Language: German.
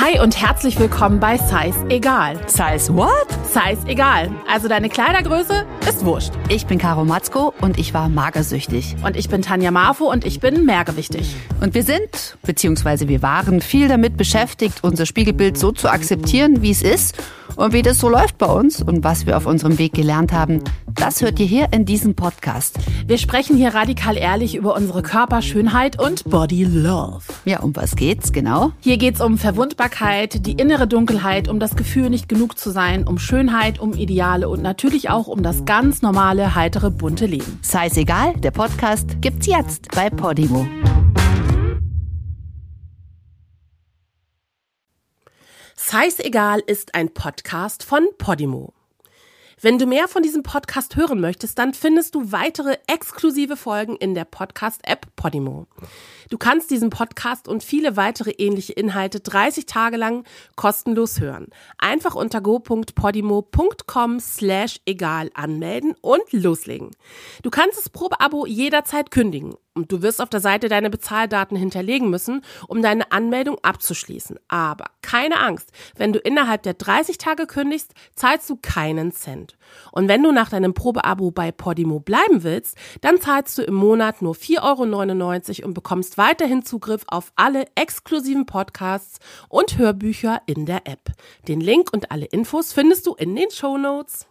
Hi und herzlich willkommen bei Size Egal. Size what? Size Egal. Also deine Kleidergröße ist wurscht. Ich bin Caro Matzko und ich war magersüchtig. Und ich bin Tanja Marfo und ich bin mehrgewichtig. Und wir sind, beziehungsweise wir waren viel damit beschäftigt, unser Spiegelbild so zu akzeptieren, wie es ist und wie das so läuft bei uns und was wir auf unserem Weg gelernt haben, das hört ihr hier in diesem Podcast. Wir sprechen hier radikal ehrlich über unsere Körperschönheit und Body Love. Ja, um was geht's genau? Hier geht's um Verwundbarkeit, die innere Dunkelheit, um das Gefühl, nicht genug zu sein, um Schönheit, um Ideale und natürlich auch um das ganz normale, heitere, bunte Leben. Sei es egal, der Podcast gibt's jetzt bei Podimo. Size Egal ist ein Podcast von Podimo. Wenn du mehr von diesem Podcast hören möchtest, dann findest du weitere exklusive Folgen in der Podcast-App Podimo. Du kannst diesen Podcast und viele weitere ähnliche Inhalte 30 Tage lang kostenlos hören. Einfach unter go.podimo.com slash egal anmelden und loslegen. Du kannst das Probeabo jederzeit kündigen und du wirst auf der Seite deine Bezahldaten hinterlegen müssen, um deine Anmeldung abzuschließen. Aber keine Angst, wenn du innerhalb der 30 Tage kündigst, zahlst du keinen Cent. Und wenn du nach deinem Probeabo bei Podimo bleiben willst, dann zahlst du im Monat nur 4,99 Euro und bekommst weiterhin Zugriff auf alle exklusiven Podcasts und Hörbücher in der App. Den Link und alle Infos findest du in den Show Notes.